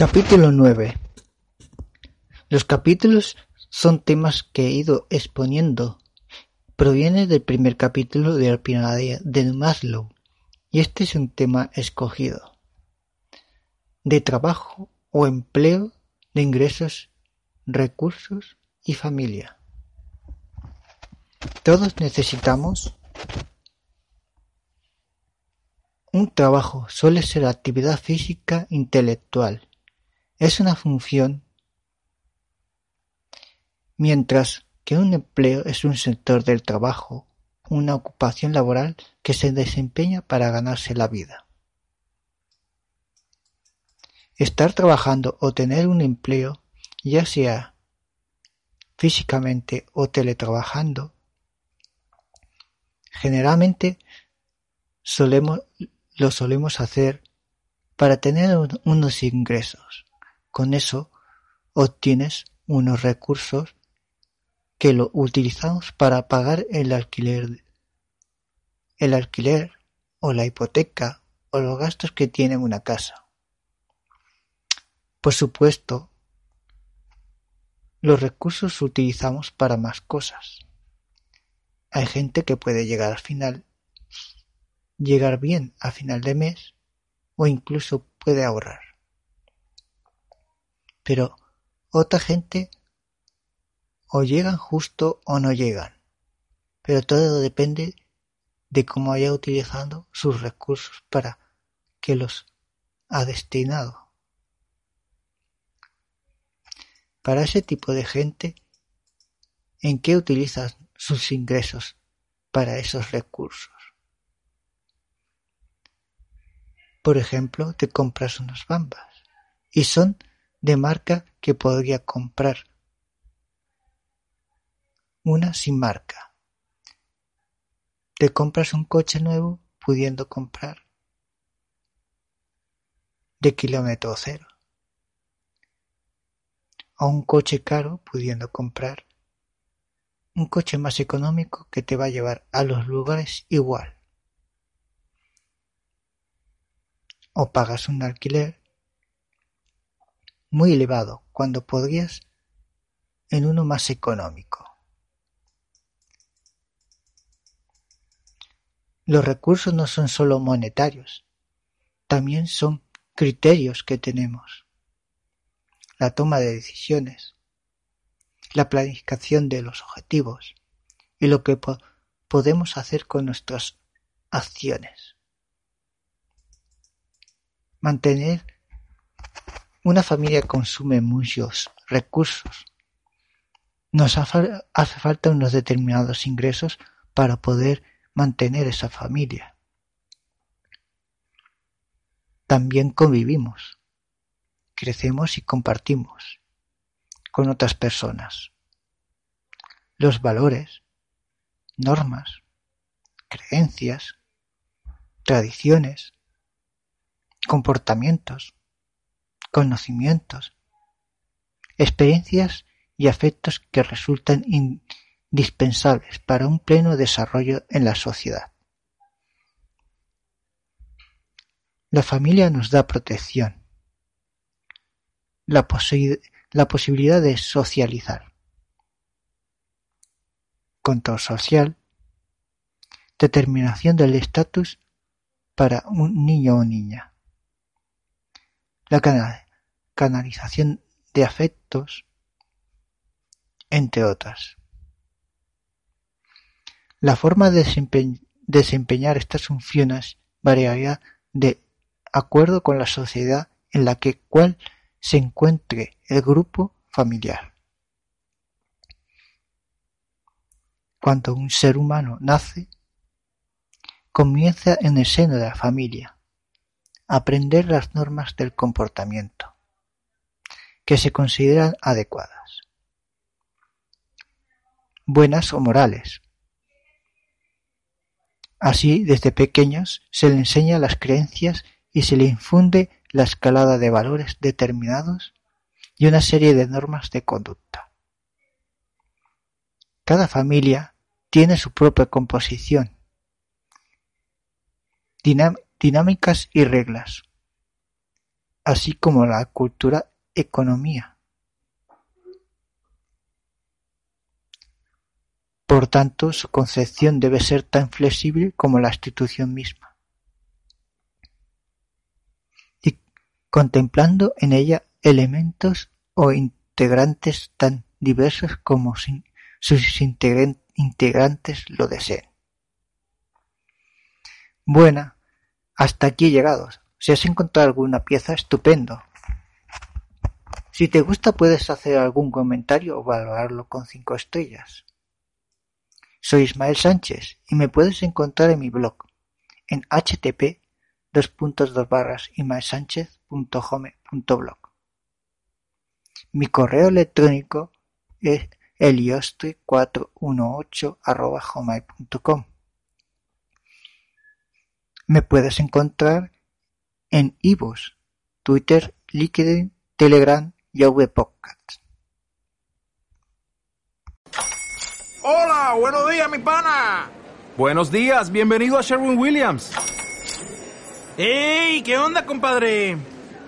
Capítulo 9 Los capítulos son temas que he ido exponiendo. Proviene del primer capítulo de la pirámide de Maslow y este es un tema escogido. De trabajo o empleo, de ingresos, recursos y familia. Todos necesitamos un trabajo suele ser actividad física intelectual es una función, mientras que un empleo es un sector del trabajo, una ocupación laboral que se desempeña para ganarse la vida. Estar trabajando o tener un empleo, ya sea físicamente o teletrabajando, generalmente lo solemos hacer para tener unos ingresos. Con eso obtienes unos recursos que lo utilizamos para pagar el alquiler, el alquiler o la hipoteca o los gastos que tiene una casa. Por supuesto, los recursos utilizamos para más cosas. Hay gente que puede llegar al final, llegar bien a final de mes o incluso puede ahorrar pero otra gente o llegan justo o no llegan. Pero todo depende de cómo haya utilizado sus recursos para que los ha destinado. Para ese tipo de gente, ¿en qué utilizan sus ingresos para esos recursos? Por ejemplo, te compras unas bambas y son de marca que podría comprar una sin marca. Te compras un coche nuevo pudiendo comprar de kilómetro cero. O un coche caro pudiendo comprar un coche más económico que te va a llevar a los lugares igual. O pagas un alquiler muy elevado cuando podrías en uno más económico. Los recursos no son solo monetarios, también son criterios que tenemos. La toma de decisiones, la planificación de los objetivos y lo que podemos hacer con nuestras acciones. Mantener una familia consume muchos recursos. Nos hace falta unos determinados ingresos para poder mantener esa familia. También convivimos, crecemos y compartimos con otras personas. Los valores, normas, creencias, tradiciones, comportamientos, conocimientos, experiencias y afectos que resultan indispensables para un pleno desarrollo en la sociedad. La familia nos da protección, la, posibilidad de socializar, control social, determinación del estatus para un niño o niña la canalización de afectos, entre otras. La forma de desempeñar estas funciones variará de acuerdo con la sociedad en la que cual se encuentre el grupo familiar. Cuando un ser humano nace, comienza en el seno de la familia aprender las normas del comportamiento que se consideran adecuadas, buenas o morales. Así, desde pequeños se le enseña las creencias y se le infunde la escalada de valores determinados y una serie de normas de conducta. Cada familia tiene su propia composición, dinámicas y reglas, así como la cultura economía. Por tanto, su concepción debe ser tan flexible como la institución misma. Y contemplando en ella elementos o integrantes tan diversos como sus integrantes lo deseen. Buena, hasta aquí llegados. Si has encontrado alguna pieza, estupendo. Si te gusta puedes hacer algún comentario o valorarlo con cinco estrellas. Soy Ismael Sánchez y me puedes encontrar en mi blog en http ismaelsánchez.home.blog. Mi correo electrónico es eliostre418 Me puedes encontrar en iVoox, Twitter, LinkedIn, Telegram y Podcast. Hola, buenos días, mi pana. Buenos días, bienvenido a Sherwin Williams. ¡Ey! ¿Qué onda, compadre?